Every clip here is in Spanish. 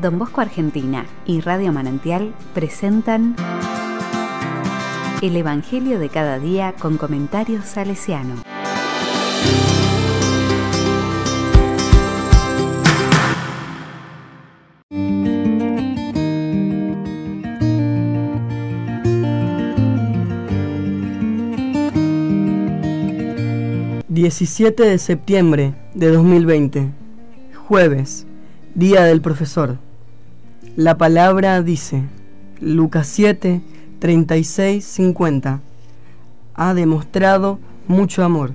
Don Bosco Argentina y Radio Manantial presentan El Evangelio de cada día con comentarios salesiano. ...17 de septiembre de 2020... ...jueves... ...día del profesor... La palabra dice, Lucas 7, 36, 50, ha demostrado mucho amor.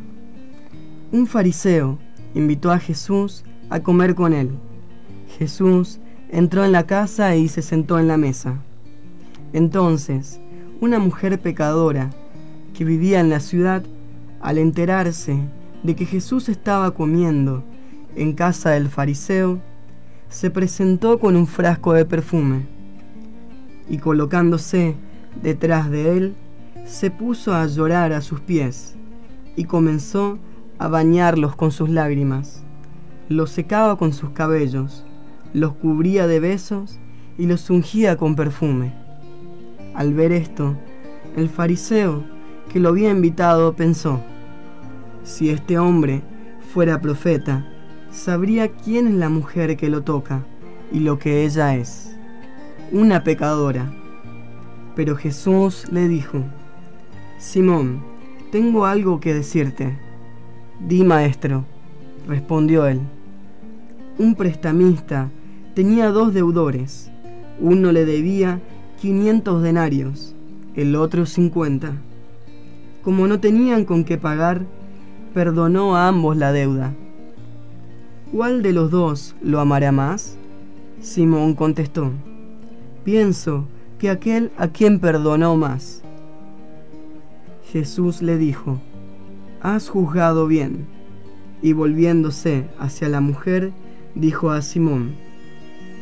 Un fariseo invitó a Jesús a comer con él. Jesús entró en la casa y se sentó en la mesa. Entonces, una mujer pecadora que vivía en la ciudad, al enterarse de que Jesús estaba comiendo en casa del fariseo, se presentó con un frasco de perfume y colocándose detrás de él, se puso a llorar a sus pies y comenzó a bañarlos con sus lágrimas. Los secaba con sus cabellos, los cubría de besos y los ungía con perfume. Al ver esto, el fariseo que lo había invitado pensó, si este hombre fuera profeta, sabría quién es la mujer que lo toca y lo que ella es, una pecadora. Pero Jesús le dijo, Simón, tengo algo que decirte. Di, maestro, respondió él. Un prestamista tenía dos deudores. Uno le debía 500 denarios, el otro 50. Como no tenían con qué pagar, perdonó a ambos la deuda. ¿Cuál de los dos lo amará más? Simón contestó, pienso que aquel a quien perdonó más. Jesús le dijo, has juzgado bien. Y volviéndose hacia la mujer, dijo a Simón,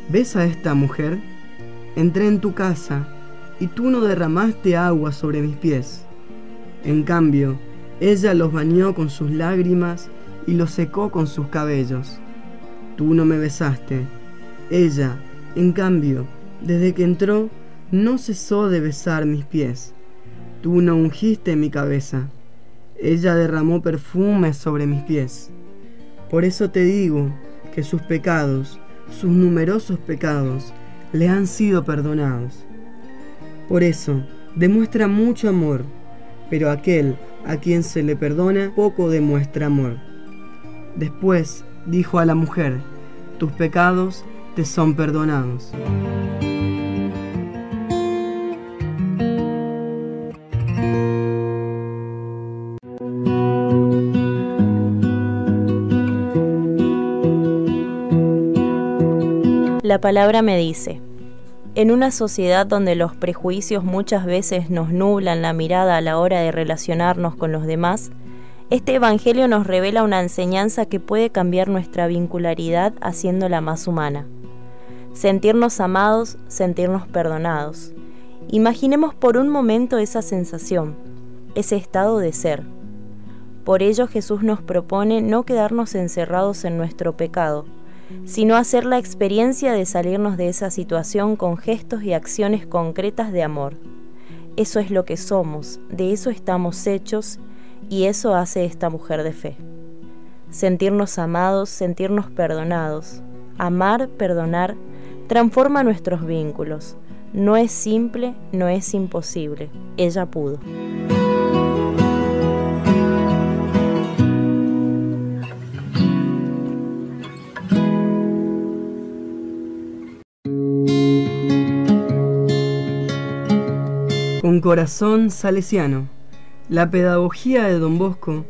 ¿ves a esta mujer? Entré en tu casa y tú no derramaste agua sobre mis pies. En cambio, ella los bañó con sus lágrimas y los secó con sus cabellos. Tú no me besaste. Ella, en cambio, desde que entró, no cesó de besar mis pies. Tú no ungiste mi cabeza. Ella derramó perfume sobre mis pies. Por eso te digo que sus pecados, sus numerosos pecados, le han sido perdonados. Por eso, demuestra mucho amor, pero aquel a quien se le perdona poco demuestra amor. Después dijo a la mujer, tus pecados te son perdonados. La palabra me dice, en una sociedad donde los prejuicios muchas veces nos nublan la mirada a la hora de relacionarnos con los demás, este Evangelio nos revela una enseñanza que puede cambiar nuestra vincularidad haciéndola más humana. Sentirnos amados, sentirnos perdonados. Imaginemos por un momento esa sensación, ese estado de ser. Por ello Jesús nos propone no quedarnos encerrados en nuestro pecado, sino hacer la experiencia de salirnos de esa situación con gestos y acciones concretas de amor. Eso es lo que somos, de eso estamos hechos y eso hace esta mujer de fe. Sentirnos amados, sentirnos perdonados. Amar, perdonar, transforma nuestros vínculos. No es simple, no es imposible. Ella pudo. Un corazón salesiano. La pedagogía de Don Bosco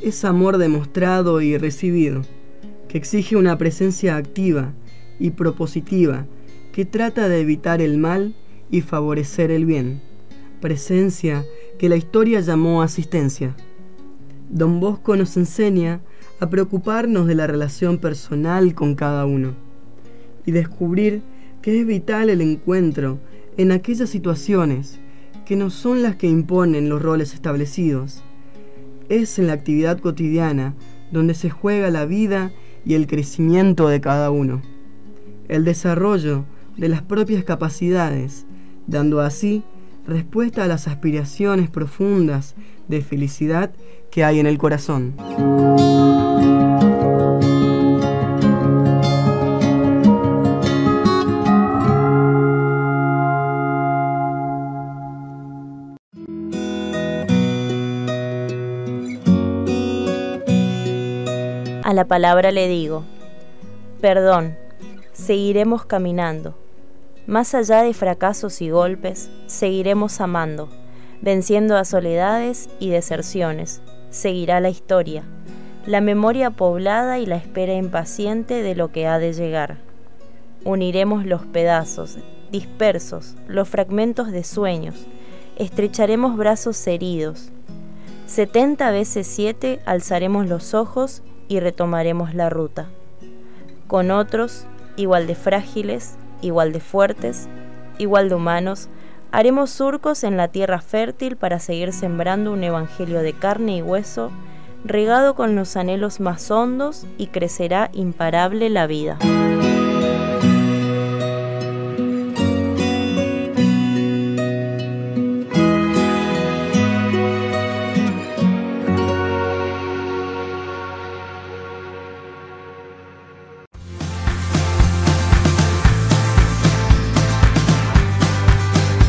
es amor demostrado y recibido, que exige una presencia activa y propositiva que trata de evitar el mal y favorecer el bien, presencia que la historia llamó asistencia. Don Bosco nos enseña a preocuparnos de la relación personal con cada uno y descubrir que es vital el encuentro en aquellas situaciones que no son las que imponen los roles establecidos. Es en la actividad cotidiana donde se juega la vida y el crecimiento de cada uno. el desarrollo de las propias capacidades, dando así respuesta a las aspiraciones profundas de felicidad que hay en el corazón. A la palabra le digo, perdón, seguiremos caminando. Más allá de fracasos y golpes, seguiremos amando, venciendo a soledades y deserciones. Seguirá la historia, la memoria poblada y la espera impaciente de lo que ha de llegar. Uniremos los pedazos, dispersos, los fragmentos de sueños, estrecharemos brazos heridos. Setenta veces siete alzaremos los ojos y retomaremos la ruta. Con otros, igual de frágiles, igual de fuertes, igual de humanos, haremos surcos en la tierra fértil para seguir sembrando un evangelio de carne y hueso, regado con los anhelos más hondos y crecerá imparable la vida.